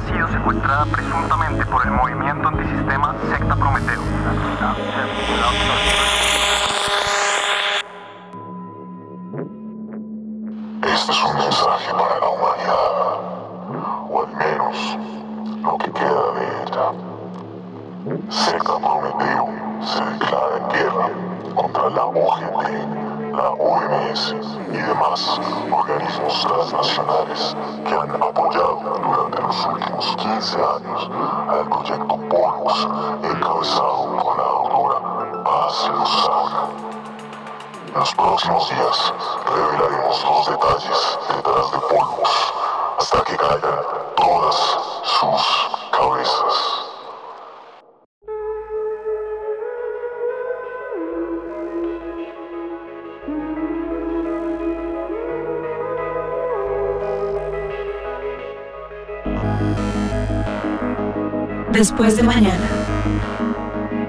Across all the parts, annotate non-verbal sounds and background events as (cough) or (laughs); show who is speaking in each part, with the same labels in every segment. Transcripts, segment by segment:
Speaker 1: secuestrada presuntamente por el movimiento antisistema Secta Prometeo.
Speaker 2: Este es un mensaje para la humanidad, o al menos lo que queda de ella. Secta Prometeo se declara en guerra contra la OGT, la OMS y demás organismos transnacionales que han apoyado durante los últimos 15 años al proyecto Polvos encabezado por la doctora Paz Lozada. En los próximos días revelaremos los detalles detrás de polvos hasta que caigan todas sus cabezas.
Speaker 3: Después de mañana.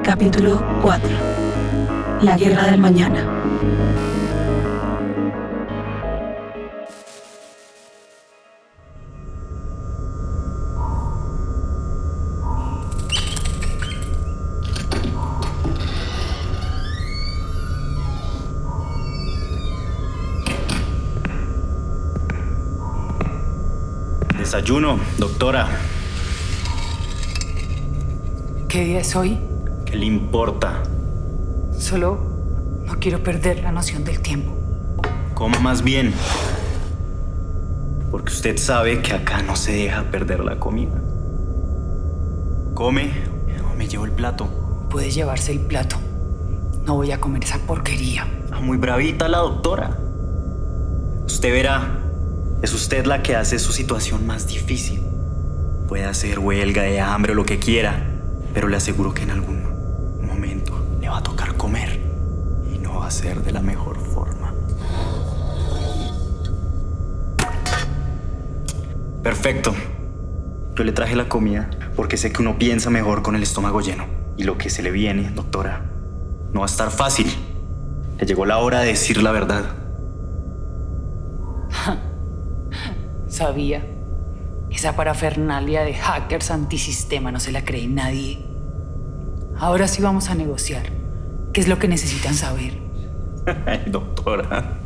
Speaker 3: Capítulo 4. La guerra del mañana.
Speaker 4: Desayuno, doctora.
Speaker 5: ¿Qué día es hoy?
Speaker 4: ¿Qué le importa?
Speaker 5: Solo no quiero perder la noción del tiempo.
Speaker 4: Coma más bien. Porque usted sabe que acá no se deja perder la comida. Come o me llevo el plato.
Speaker 5: Puede llevarse el plato. No voy a comer esa porquería.
Speaker 4: Ah, Muy bravita la doctora. Usted verá, es usted la que hace su situación más difícil. Puede hacer huelga de hambre o lo que quiera, pero le aseguro que en algún momento le va a tocar comer. Y no va a ser de la mejor forma. Perfecto. Yo le traje la comida porque sé que uno piensa mejor con el estómago lleno. Y lo que se le viene, doctora, no va a estar fácil. Le llegó la hora de decir la verdad. (laughs)
Speaker 5: Sabía. Esa parafernalia de hackers antisistema no se la cree nadie. Ahora sí vamos a negociar. ¿Qué es lo que necesitan saber? (laughs)
Speaker 4: Ay, doctora.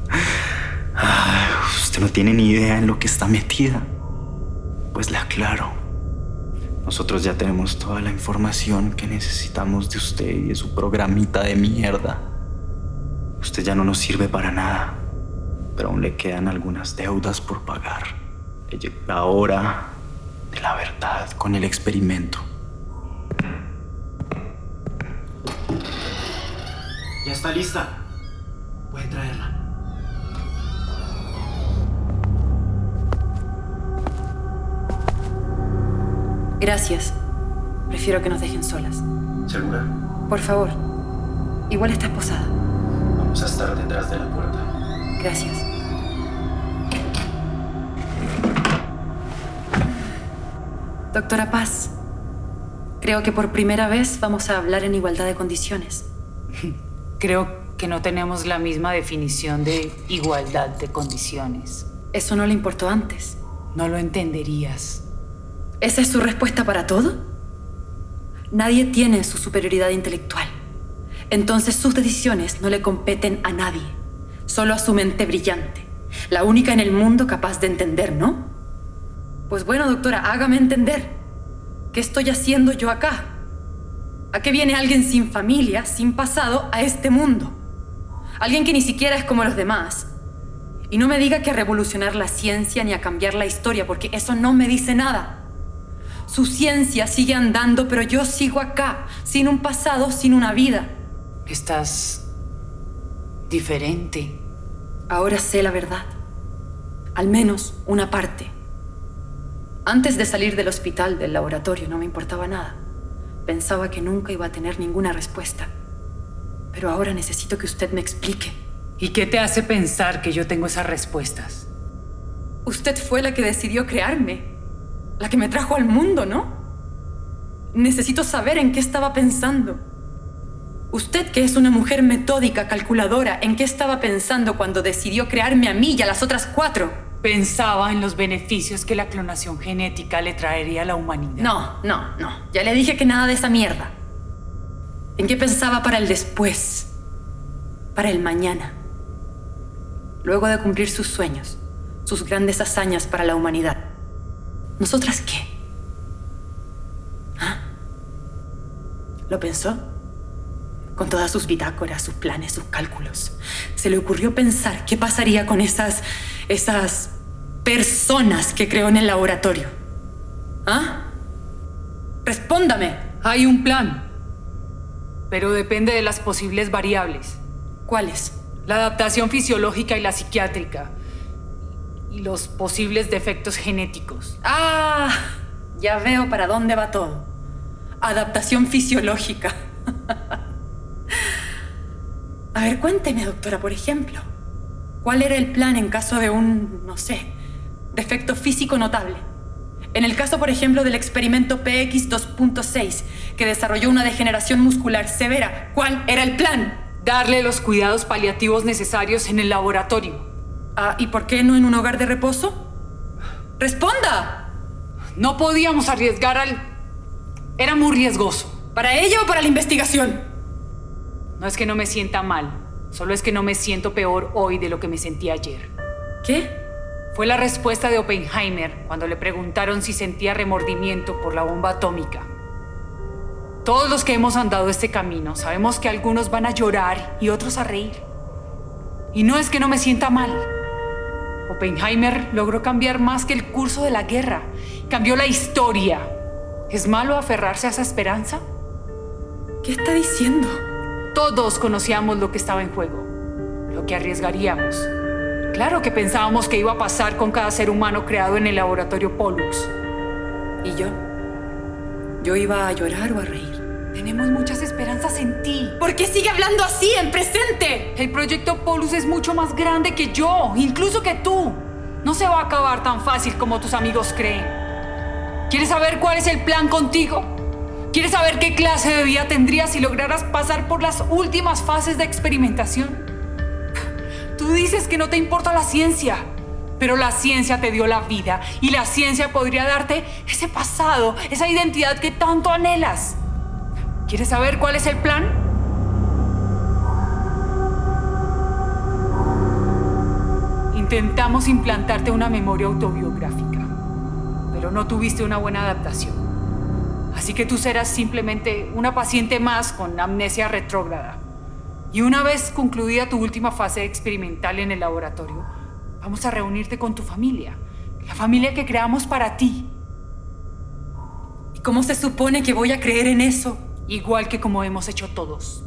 Speaker 4: Usted no tiene ni idea en lo que está metida. Pues le aclaro. Nosotros ya tenemos toda la información que necesitamos de usted y de su programita de mierda. Usted ya no nos sirve para nada, pero aún le quedan algunas deudas por pagar. La hora de la verdad con el experimento. Ya está lista. Puede traerla.
Speaker 6: Gracias. Prefiero que nos dejen solas.
Speaker 4: ¿Segura?
Speaker 6: Por favor. Igual está esposada.
Speaker 4: Vamos a estar detrás de la puerta.
Speaker 6: Gracias. Doctora Paz, creo que por primera vez vamos a hablar en igualdad de condiciones. (laughs)
Speaker 5: Creo que no tenemos la misma definición de igualdad de condiciones.
Speaker 6: ¿Eso no le importó antes?
Speaker 5: No lo entenderías.
Speaker 6: ¿Esa es su respuesta para todo? Nadie tiene su superioridad intelectual. Entonces sus decisiones no le competen a nadie, solo a su mente brillante, la única en el mundo capaz de entender, ¿no? Pues bueno, doctora, hágame entender. ¿Qué estoy haciendo yo acá? ¿A qué viene alguien sin familia, sin pasado, a este mundo? Alguien que ni siquiera es como los demás. Y no me diga que a revolucionar la ciencia ni a cambiar la historia, porque eso no me dice nada. Su ciencia sigue andando, pero yo sigo acá, sin un pasado, sin una vida.
Speaker 5: Estás diferente.
Speaker 6: Ahora sé la verdad. Al menos una parte. Antes de salir del hospital, del laboratorio, no me importaba nada. Pensaba que nunca iba a tener ninguna respuesta. Pero ahora necesito que usted me explique.
Speaker 5: ¿Y qué te hace pensar que yo tengo esas respuestas?
Speaker 6: Usted fue la que decidió crearme. La que me trajo al mundo, ¿no? Necesito saber en qué estaba pensando. Usted, que es una mujer metódica, calculadora, ¿en qué estaba pensando cuando decidió crearme a mí y a las otras cuatro?
Speaker 5: Pensaba en los beneficios que la clonación genética le traería a la humanidad.
Speaker 6: No, no, no. Ya le dije que nada de esa mierda. ¿En qué pensaba para el después? Para el mañana. Luego de cumplir sus sueños, sus grandes hazañas para la humanidad. ¿Nosotras qué? ¿Ah? ¿Lo pensó? Con todas sus bitácoras, sus planes, sus cálculos. Se le ocurrió pensar qué pasaría con esas. esas personas que creó en el laboratorio. ¿Ah? Respóndame.
Speaker 5: Hay un plan, pero depende de las posibles variables.
Speaker 6: ¿Cuáles?
Speaker 5: La adaptación fisiológica y la psiquiátrica. Y los posibles defectos genéticos.
Speaker 6: Ah, ya veo para dónde va todo. Adaptación fisiológica. (laughs) A ver, cuénteme, doctora, por ejemplo. ¿Cuál era el plan en caso de un, no sé, defecto físico notable? En el caso, por ejemplo, del experimento PX 2.6, que desarrolló una degeneración muscular severa, ¿cuál era el plan?
Speaker 5: Darle los cuidados paliativos necesarios en el laboratorio.
Speaker 6: Ah, ¿y por qué no en un hogar de reposo? ¡Responda!
Speaker 5: No podíamos arriesgar al... Era muy riesgoso.
Speaker 6: ¿Para ella o para la investigación?
Speaker 5: No es que no me sienta mal, solo es que no me siento peor hoy de lo que me sentí ayer.
Speaker 6: ¿Qué?
Speaker 5: Fue la respuesta de Oppenheimer cuando le preguntaron si sentía remordimiento por la bomba atómica. Todos los que hemos andado este camino sabemos que algunos van a llorar y otros a reír. Y no es que no me sienta mal. Oppenheimer logró cambiar más que el curso de la guerra. Cambió la historia. ¿Es malo aferrarse a esa esperanza?
Speaker 6: ¿Qué está diciendo?
Speaker 5: Todos conocíamos lo que estaba en juego, lo que arriesgaríamos. Claro que pensábamos que iba a pasar con cada ser humano creado en el laboratorio Pollux.
Speaker 6: ¿Y yo? ¿Yo iba a llorar o a reír?
Speaker 5: Tenemos muchas esperanzas en ti.
Speaker 6: ¿Por qué sigue hablando así, en presente?
Speaker 5: El proyecto Pollux es mucho más grande que yo, incluso que tú. No se va a acabar tan fácil como tus amigos creen. ¿Quieres saber cuál es el plan contigo? ¿Quieres saber qué clase de vida tendrías si lograras pasar por las últimas fases de experimentación? Tú dices que no te importa la ciencia, pero la ciencia te dio la vida y la ciencia podría darte ese pasado, esa identidad que tanto anhelas. ¿Quieres saber cuál es el plan? Intentamos implantarte una memoria autobiográfica, pero no tuviste una buena adaptación. Así que tú serás simplemente una paciente más con amnesia retrógrada. Y una vez concluida tu última fase experimental en el laboratorio, vamos a reunirte con tu familia, la familia que creamos para ti.
Speaker 6: ¿Y cómo se supone que voy a creer en eso?
Speaker 5: Igual que como hemos hecho todos.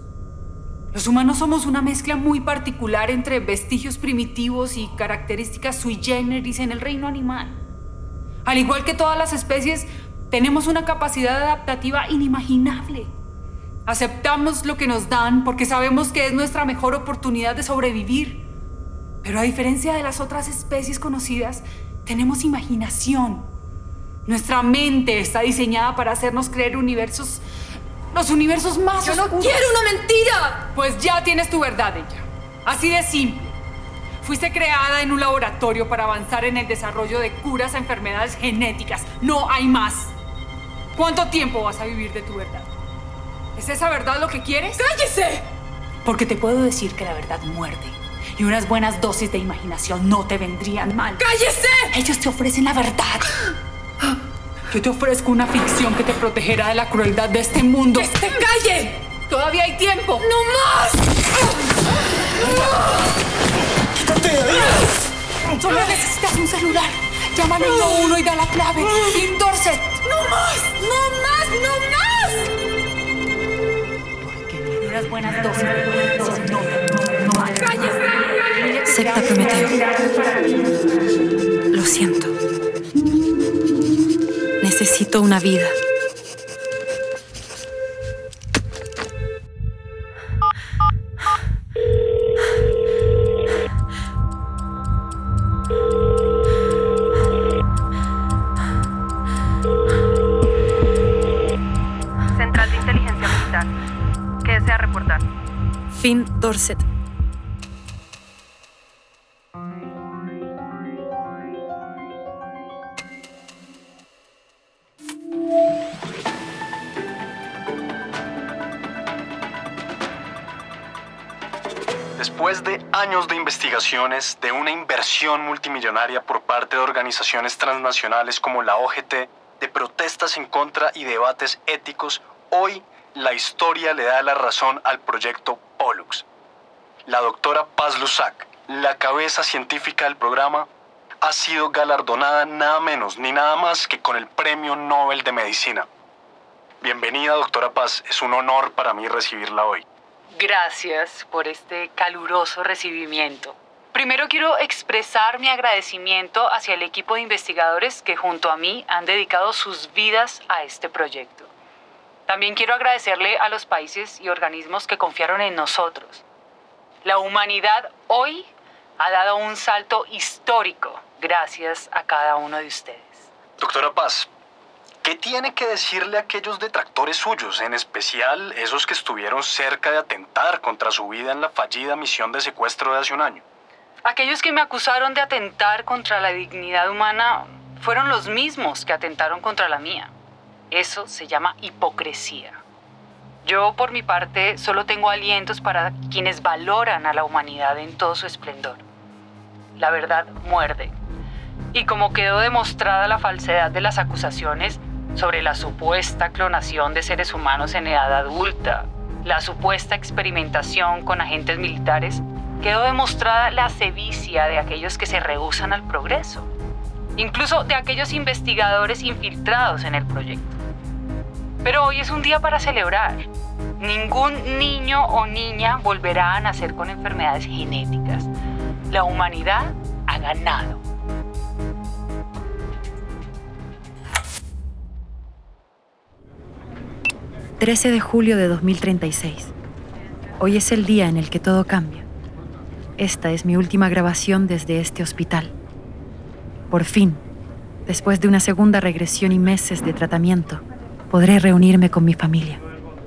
Speaker 5: Los humanos somos una mezcla muy particular entre vestigios primitivos y características sui generis en el reino animal. Al igual que todas las especies, tenemos una capacidad adaptativa inimaginable. Aceptamos lo que nos dan porque sabemos que es nuestra mejor oportunidad de sobrevivir. Pero a diferencia de las otras especies conocidas, tenemos imaginación. Nuestra mente está diseñada para hacernos creer universos, los universos más
Speaker 6: ¡Yo no quiero una mentira!
Speaker 5: Pues ya tienes tu verdad, ella. Así de simple. Fuiste creada en un laboratorio para avanzar en el desarrollo de curas a enfermedades genéticas. No hay más. ¿Cuánto tiempo vas a vivir de tu verdad? ¿Es esa verdad lo que quieres?
Speaker 6: ¡Cállese!
Speaker 5: Porque te puedo decir que la verdad muerde. Y unas buenas dosis de imaginación no te vendrían mal.
Speaker 6: ¡Cállese!
Speaker 5: Ellos te ofrecen la verdad. Yo te ofrezco una ficción que te protegerá de la crueldad de este mundo.
Speaker 6: ¡Que se calle!
Speaker 5: Todavía hay tiempo.
Speaker 6: ¡No más!
Speaker 5: Llama al 1 y da la clave. Tim Dorset.
Speaker 6: ¡No más! ¡No más! ¡No más!
Speaker 5: Porque me unas buenas dosis no no hay.
Speaker 6: ¡Cállese!
Speaker 3: Secta Prometeo. Lo siento. Necesito una vida.
Speaker 7: recortar.
Speaker 3: Finn Dorset.
Speaker 8: Después de años de investigaciones, de una inversión multimillonaria por parte de organizaciones transnacionales como la OGT, de protestas en contra y debates éticos, hoy la historia le da la razón al proyecto Pollux. La doctora Paz Lusac, la cabeza científica del programa, ha sido galardonada nada menos ni nada más que con el Premio Nobel de Medicina. Bienvenida, doctora Paz. Es un honor para mí recibirla hoy.
Speaker 5: Gracias por este caluroso recibimiento. Primero quiero expresar mi agradecimiento hacia el equipo de investigadores que junto a mí han dedicado sus vidas a este proyecto. También quiero agradecerle a los países y organismos que confiaron en nosotros. La humanidad hoy ha dado un salto histórico gracias a cada uno de ustedes.
Speaker 8: Doctora Paz, ¿qué tiene que decirle a aquellos detractores suyos, en especial esos que estuvieron cerca de atentar contra su vida en la fallida misión de secuestro de hace un año?
Speaker 5: Aquellos que me acusaron de atentar contra la dignidad humana fueron los mismos que atentaron contra la mía. Eso se llama hipocresía. Yo, por mi parte, solo tengo alientos para quienes valoran a la humanidad en todo su esplendor. La verdad muerde. Y como quedó demostrada la falsedad de las acusaciones sobre la supuesta clonación de seres humanos en edad adulta, la supuesta experimentación con agentes militares, quedó demostrada la sevicia de aquellos que se rehusan al progreso, incluso de aquellos investigadores infiltrados en el proyecto. Pero hoy es un día para celebrar. Ningún niño o niña volverá a nacer con enfermedades genéticas. La humanidad ha ganado.
Speaker 6: ...13 de julio de 2036. Hoy es el día en el que todo cambia. Esta es mi última grabación desde este hospital. Por fin, después de una segunda regresión y meses de tratamiento, podré reunirme con mi familia.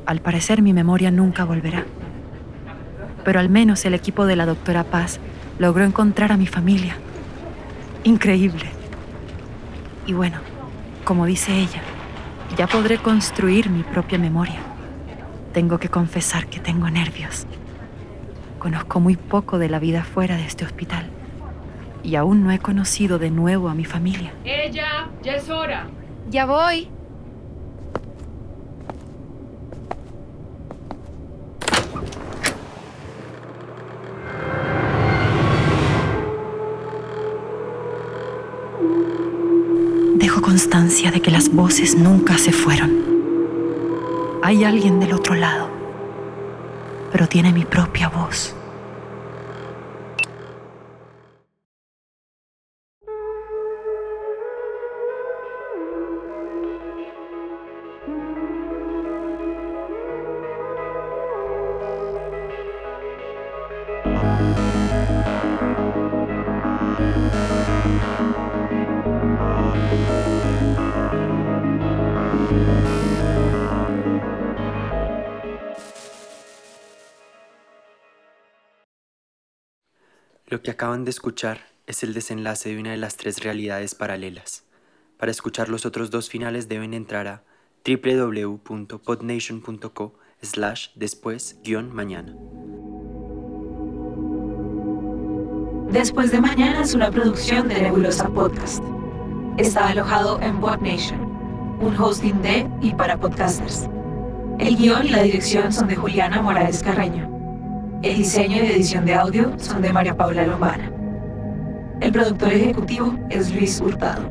Speaker 6: Al parecer mi memoria nunca volverá. Pero al menos el equipo de la doctora Paz logró encontrar a mi familia. Increíble. Y bueno, como dice ella, ya podré construir mi propia memoria. Tengo que confesar que tengo nervios. Conozco muy poco de la vida fuera de este hospital y aún no he conocido de nuevo a mi familia.
Speaker 5: Ella, ya es hora.
Speaker 9: Ya voy.
Speaker 6: Constancia de que las voces nunca se fueron. Hay alguien del otro lado, pero tiene mi propia voz.
Speaker 10: Que acaban de escuchar es el desenlace de una de las tres realidades paralelas. Para escuchar los otros dos finales deben entrar a www.podnation.co slash después guion mañana.
Speaker 11: Después de Mañana es una producción de Nebulosa Podcast. Está alojado en PodNation, un hosting de y para podcasters. El guion y la dirección son de Juliana Morales Carreño. El diseño y edición de audio son de María Paula Lombana. El productor ejecutivo es Luis Hurtado.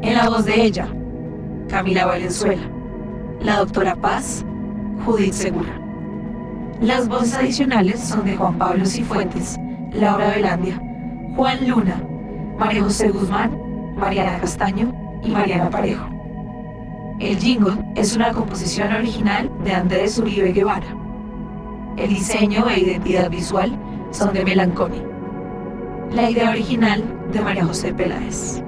Speaker 11: En la voz de ella, Camila Valenzuela. La doctora Paz, Judith Segura. Las voces adicionales son de Juan Pablo Cifuentes, Laura Velandia, Juan Luna, María José Guzmán, Mariana Castaño y Mariana Parejo. El jingle es una composición original de Andrés Uribe Guevara. El diseño e identidad visual son de Melanconi. La idea original de María José Peláez.